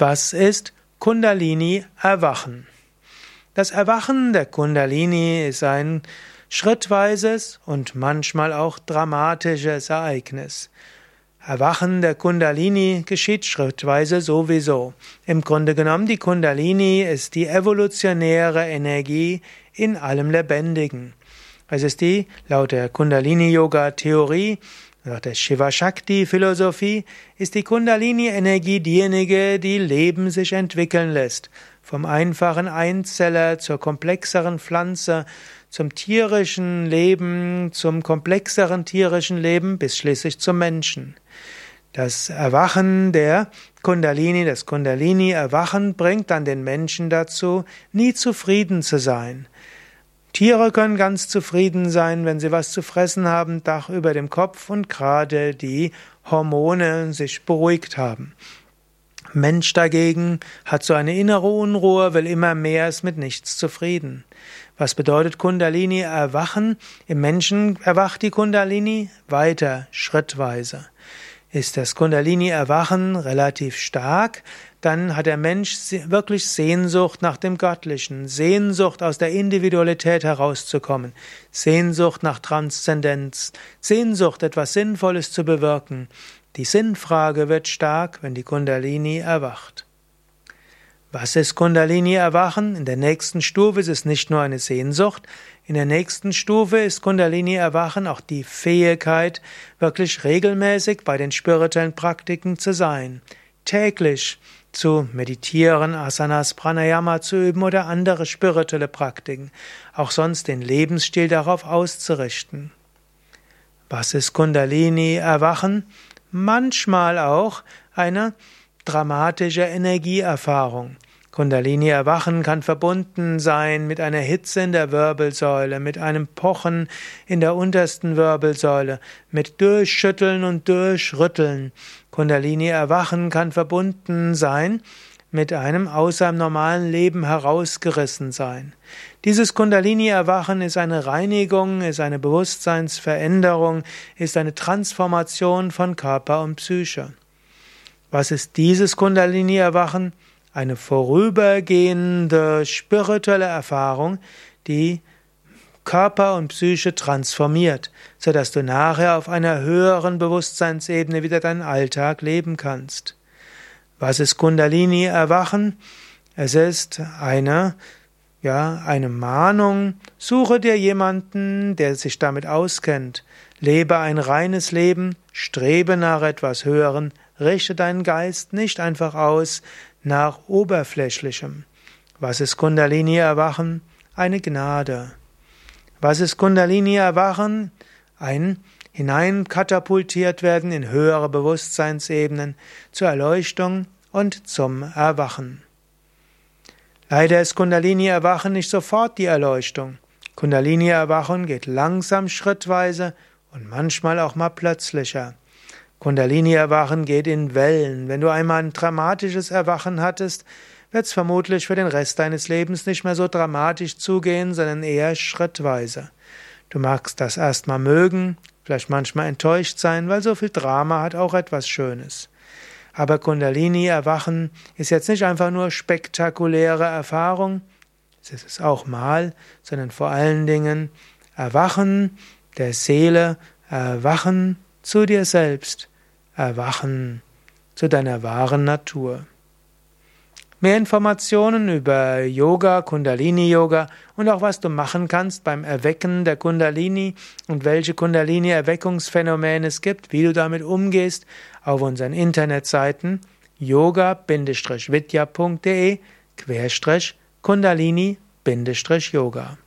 Was ist Kundalini Erwachen? Das Erwachen der Kundalini ist ein schrittweises und manchmal auch dramatisches Ereignis. Erwachen der Kundalini geschieht schrittweise sowieso. Im Grunde genommen, die Kundalini ist die evolutionäre Energie in allem Lebendigen. Es ist die, laut der Kundalini-Yoga-Theorie, nach der Shiva-Shakti-Philosophie ist die Kundalini-Energie diejenige, die Leben sich entwickeln lässt. Vom einfachen Einzeller zur komplexeren Pflanze, zum tierischen Leben, zum komplexeren tierischen Leben bis schließlich zum Menschen. Das Erwachen der Kundalini, das Kundalini-Erwachen bringt dann den Menschen dazu, nie zufrieden zu sein. Tiere können ganz zufrieden sein, wenn sie was zu fressen haben, Dach über dem Kopf und gerade die Hormone sich beruhigt haben. Mensch dagegen hat so eine innere Unruhe, will immer mehr, ist mit nichts zufrieden. Was bedeutet Kundalini erwachen? Im Menschen erwacht die Kundalini weiter, schrittweise. Ist das Kundalini-Erwachen relativ stark, dann hat der Mensch wirklich Sehnsucht nach dem Göttlichen, Sehnsucht aus der Individualität herauszukommen, Sehnsucht nach Transzendenz, Sehnsucht, etwas Sinnvolles zu bewirken. Die Sinnfrage wird stark, wenn die Kundalini erwacht. Was ist Kundalini erwachen? In der nächsten Stufe ist es nicht nur eine Sehnsucht, in der nächsten Stufe ist Kundalini erwachen auch die Fähigkeit, wirklich regelmäßig bei den spirituellen Praktiken zu sein, täglich zu meditieren, Asanas, Pranayama zu üben oder andere spirituelle Praktiken, auch sonst den Lebensstil darauf auszurichten. Was ist Kundalini erwachen? Manchmal auch eine dramatische Energieerfahrung. Kundalini erwachen kann verbunden sein mit einer Hitze in der Wirbelsäule, mit einem Pochen in der untersten Wirbelsäule, mit Durchschütteln und Durchrütteln. Kundalini erwachen kann verbunden sein mit einem außer dem normalen Leben herausgerissen sein. Dieses Kundalini erwachen ist eine Reinigung, ist eine Bewusstseinsveränderung, ist eine Transformation von Körper und Psyche. Was ist dieses Kundalini erwachen? eine vorübergehende spirituelle Erfahrung, die Körper und Psyche transformiert, so dass du nachher auf einer höheren Bewusstseinsebene wieder deinen Alltag leben kannst. Was ist Kundalini erwachen? Es ist eine ja, eine Mahnung, suche dir jemanden, der sich damit auskennt, lebe ein reines Leben, strebe nach etwas Höheren, richte deinen Geist nicht einfach aus nach Oberflächlichem. Was ist Kundalini erwachen? Eine Gnade. Was ist Kundalini erwachen? Ein hineinkatapultiert werden in höhere Bewusstseinsebenen zur Erleuchtung und zum Erwachen. Leider ist Kundalini Erwachen nicht sofort die Erleuchtung. Kundalini Erwachen geht langsam schrittweise und manchmal auch mal plötzlicher. Kundalini-Erwachen geht in Wellen. Wenn du einmal ein dramatisches Erwachen hattest, wird es vermutlich für den Rest deines Lebens nicht mehr so dramatisch zugehen, sondern eher schrittweise. Du magst das erstmal mögen, vielleicht manchmal enttäuscht sein, weil so viel Drama hat auch etwas Schönes. Aber Kundalini-Erwachen ist jetzt nicht einfach nur spektakuläre Erfahrung, es ist es auch mal, sondern vor allen Dingen Erwachen der Seele, Erwachen zu dir selbst, Erwachen zu deiner wahren Natur. Mehr Informationen über Yoga, Kundalini-Yoga und auch was du machen kannst beim Erwecken der Kundalini und welche Kundalini-Erweckungsphänomene es gibt, wie du damit umgehst, auf unseren Internetseiten yoga-vidya.de Kundalini-Yoga.